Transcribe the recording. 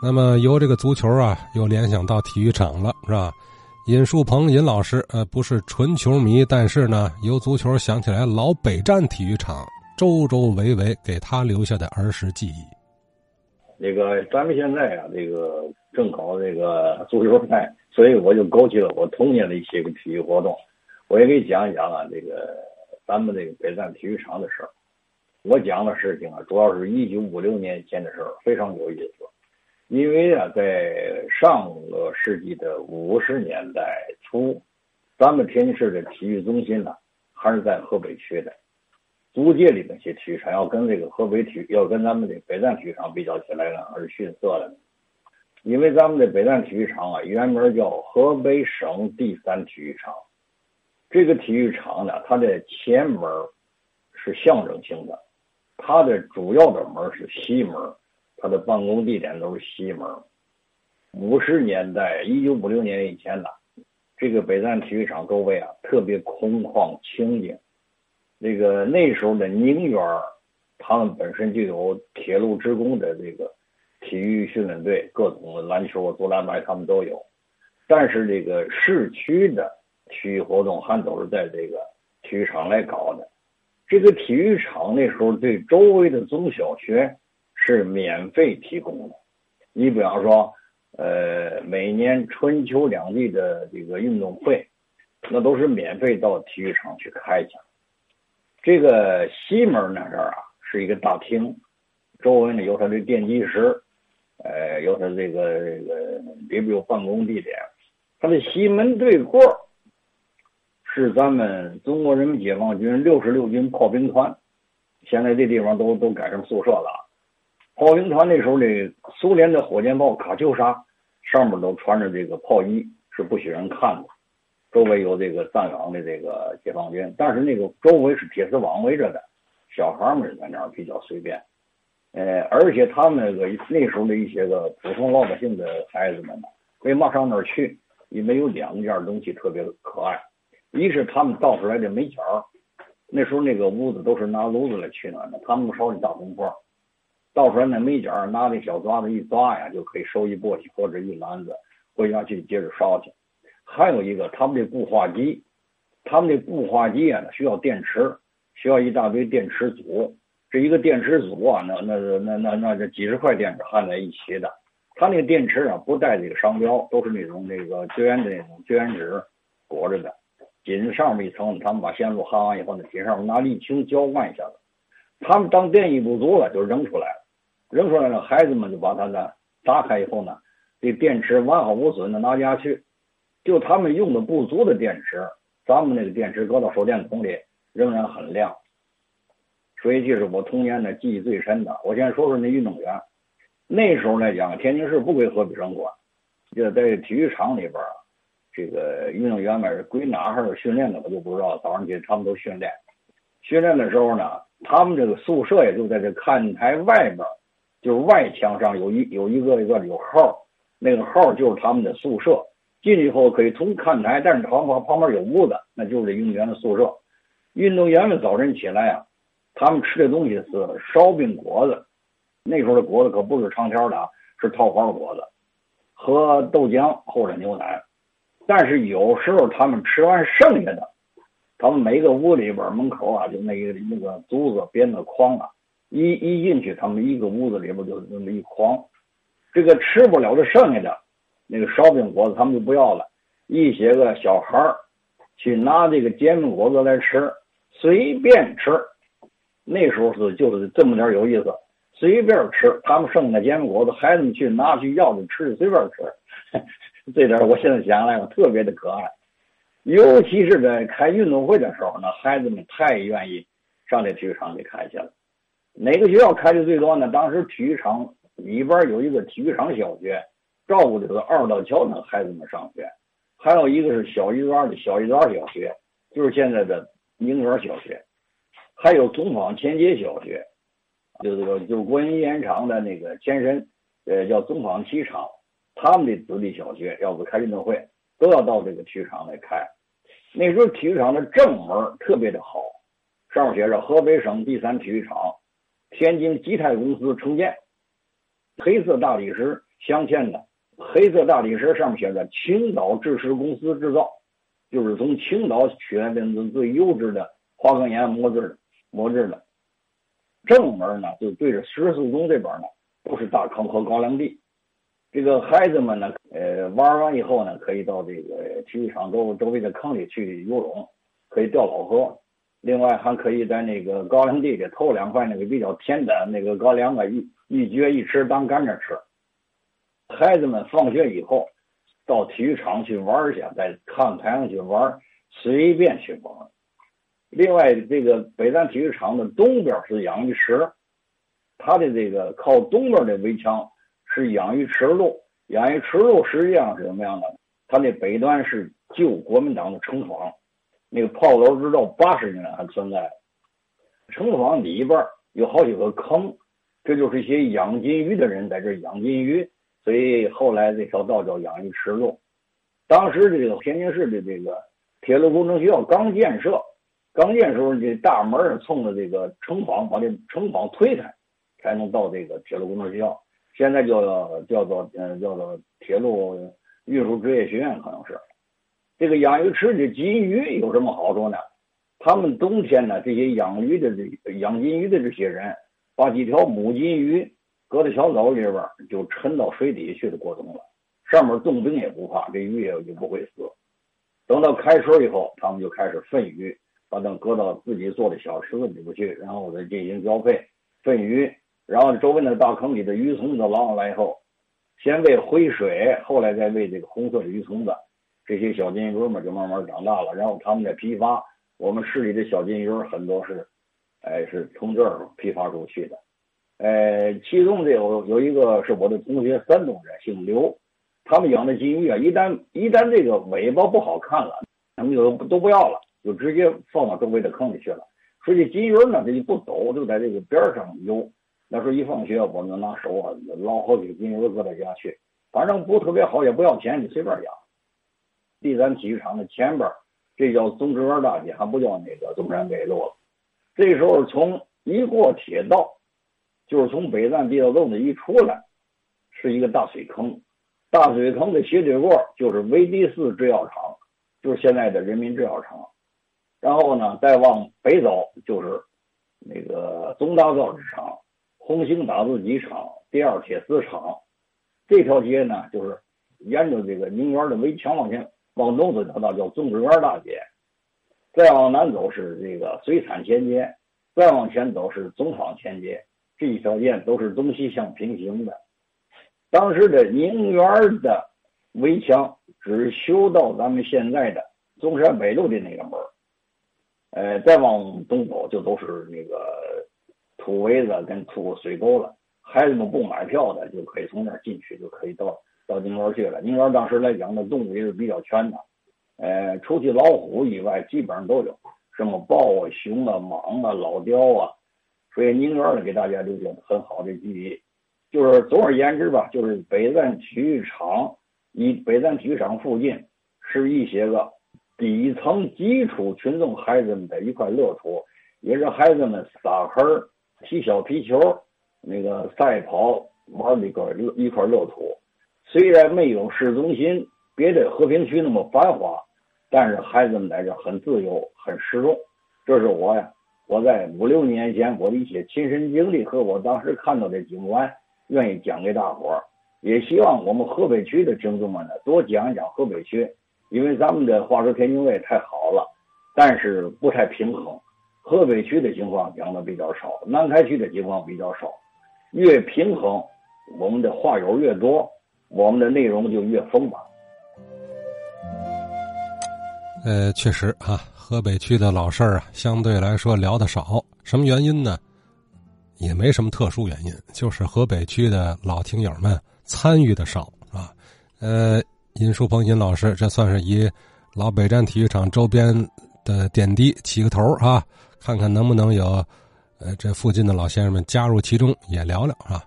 那么由这个足球啊，又联想到体育场了，是吧？尹树鹏尹老师，呃，不是纯球迷，但是呢，由足球想起来老北站体育场，周周围围给他留下的儿时记忆。那个咱们现在啊，这个正搞这个足球赛，所以我就勾起了我童年的一些个体育活动。我也给你讲一讲啊，这个咱们这个北站体育场的事儿。我讲的事情啊，主要是一九五六年前的事儿，非常有意思。因为啊，在上个世纪的五十年代初，咱们天津市的体育中心呢，还是在河北区的。租界里那些体育场要跟这个河北体，要跟咱们的北站体育场比较起来呢，还是逊色的。因为咱们的北站体育场啊，原名叫河北省第三体育场。这个体育场呢，它的前门是象征性的，它的主要的门是西门。他的办公地点都是西门。五十年代，一九五六年以前呢，这个北站体育场周围啊特别空旷清静。这个那时候的宁园，他们本身就有铁路职工的这个体育训练队，各种篮球、足篮排他们都有。但是这个市区的体育活动还都是在这个体育场来搞的。这个体育场那时候对周围的中小学。是免费提供的，你比方说，呃，每年春秋两季的这个运动会，那都是免费到体育场去开去。这个西门那这儿啊，是一个大厅，周围呢有他的电机室，呃，有他这个这个里边有办公地点。他的西门对过是咱们中国人民解放军六十六军炮兵团，现在这地方都都改成宿舍了。炮兵团那时候的苏联的火箭炮卡秋莎上面都穿着这个炮衣，是不许人看的。周围有这个站岗的这个解放军，但是那个周围是铁丝网围着的，小孩们在那儿比较随便。呃，而且他们那个那时候的一些个普通老百姓的孩子们呢，为嘛上那儿去？因为有两件东西特别可爱，一是他们倒出来的煤角那时候那个屋子都是拿炉子来取暖的，他们烧的大红花。倒出来那煤角，拿那小抓子一抓呀，就可以收一簸箕或者一篮子回家去接着烧去。还有一个，他们的固化机，他们的固化机啊，需要电池，需要一大堆电池组。这一个电池组啊，那那那那那这几十块电池焊在一起的。他那个电池啊，不带这个商标，都是那种那个绝缘的那种绝缘纸裹着的。紧上面一层，他们把线路焊完以后呢，紧上面拿沥青浇灌一下子。他们当电力不足了，就扔出来了。扔出来了，孩子们就把它呢打开以后呢，这电池完好无损的拿家去。就他们用的不足的电池，咱们那个电池搁到手电筒里仍然很亮。所以这是我童年的记忆最深的。我先说说那运动员，那时候来讲，天津市不归河北省管，就在体育场里边，这个运动员们归哪哈训练的我就不知道。早上去他们都训练，训练的时候呢，他们这个宿舍也就在这看台外边。就是外墙上有一有一个一个有号，那个号就是他们的宿舍。进去以后可以从看台，但是旁旁旁边有屋子，那就是运动员的宿舍。运动员们早晨起来啊，他们吃的东西是烧饼果子，那时候的果子可不是长条的啊，是套花果子，喝豆浆或者牛奶。但是有时候他们吃完剩下的，他们每个屋里边门口啊，就那个那个竹子编的筐啊。一一进去，他们一个屋子里边就那么一筐，这个吃不了的剩下的那个烧饼果子，他们就不要了。一些个小孩儿去拿这个煎饼果子来吃，随便吃。那时候是就是这么点有意思，随便吃。他们剩的煎饼果子，孩子们去拿去要就吃，随便吃。这点我现在想来，我特别的可爱。尤其是在开运动会的时候呢，孩子们太愿意上这体育场里看去了。哪个学校开的最多呢？当时体育场里边有一个体育场小学，照顾的是二道桥那孩子们上学；还有一个是小鱼庄的小鱼庄小学，就是现在的宁园小学；还有东方前街小学，就是个就是国营烟厂的那个前身，呃，叫东方七厂，他们的子弟小学要不开运动会，都要到这个体育场来开。那时候体育场的正门特别的好，上面写着河北省第三体育场。天津基泰公司承建，黑色大理石镶嵌的，黑色大理石上面写着“青岛制石公司制造”，就是从青岛取来的最优质的花岗岩磨制的磨制的。正门呢，就对着十四中这边呢，都是大坑和高粱地。这个孩子们呢，呃，玩完以后呢，可以到这个体育场周周围的坑里去游泳，可以钓老河。另外还可以在那个高粱地里偷两块那个比较甜的那个高粱啊，一一撅一吃当干着吃。孩子们放学以后到体育场去玩去，在看台上去玩，随便去玩。另外，这个北站体育场的东边是养鱼池，它的这个靠东边的围墙是养鱼池路。养鱼池路实际上是什么样的？它那北端是旧国民党的城防。那个炮楼直到八十年还存在，城防里边有好几个坑，这就是一些养金鱼的人在这养金鱼，所以后来这条道叫养鱼池路。当时这个天津市的这个铁路工程学校刚建设，刚建时候这大门冲着这个城防，把这城防推开，才能到这个铁路工程学校。现在叫叫做嗯叫做铁路运输职业学院，可能是。这个养鱼池的金鱼有什么好处呢？他们冬天呢，这些养鱼的这养金鱼的这些人，把几条母金鱼搁在小篓里边，就沉到水底下去的过冬了。上面冻冰也不怕，这鱼也就不会死。等到开春以后，他们就开始分鱼，把它搁到自己做的小池子里边去，然后再进行交配分鱼。然后周围的大坑里的鱼虫子捞上来以后，先喂灰水，后来再喂这个红色的鱼虫子。这些小金鱼们就慢慢长大了，然后他们再批发。我们市里的小金鱼很多是，哎，是从这儿批发出去的。呃，其中这有有一个是我的同学，山东人，姓刘。他们养的金鱼啊，一旦一旦这个尾巴不好看了，他们就都不要了，就直接放到周围的坑里去了。所以金鱼呢，它就不走，就在这个边上游。那时候一放学，我们拿手啊捞好几个金鱼搁在家去，反正不特别好，也不要钱，你随便养。第三体育场的前边，这叫中直园大街，还不叫那个中山北路了。这时候从一过铁道，就是从北站地道洞子一出来，是一个大水坑。大水坑的斜对过就是威迪斯制药厂，就是现在的人民制药厂。然后呢，再往北走就是那个中大造纸厂、红星打字机厂、第二铁丝厂。这条街呢，就是沿着这个宁园的围墙往前。往东走条道叫种植园大街，再往南走是这个水产前街，再往前走是总厂前街。这一条线都是东西向平行的。当时的宁园的围墙只修到咱们现在的中山北路的那个门呃，再往东走就都是那个土围子跟土水沟了。孩子们不买票的就可以从那儿进去，就可以到。到宁园去了。宁园当时来讲，那动物也是比较全的，呃，除去老虎以外，基本上都有，什么豹啊、熊啊、蟒啊、老雕啊，所以宁园呢给大家留下很好的记忆。就是总而言之吧，就是北站体育场，以北站体育场附近是一些个底层基础群众孩子们的一块乐土，也是孩子们撒坑、踢小皮球、那个赛跑玩的一块一块乐土。虽然没有市中心别的和平区那么繁华，但是孩子们在这很自由、很实用。这是我呀，我在五六年前我的一些亲身经历和我当时看到的景观，愿意讲给大伙儿。也希望我们河北区的听众们呢多讲一讲河北区，因为咱们的话说天津卫太好了，但是不太平衡。河北区的情况讲的比较少，南开区的情况比较少。越平衡，我们的话友越多。我们的内容就越丰满。呃，确实啊，河北区的老事儿啊，相对来说聊的少。什么原因呢？也没什么特殊原因，就是河北区的老听友们参与的少啊。呃，尹淑鹏尹老师，这算是以老北站体育场周边的点滴起个头啊，看看能不能有呃这附近的老先生们加入其中，也聊聊啊。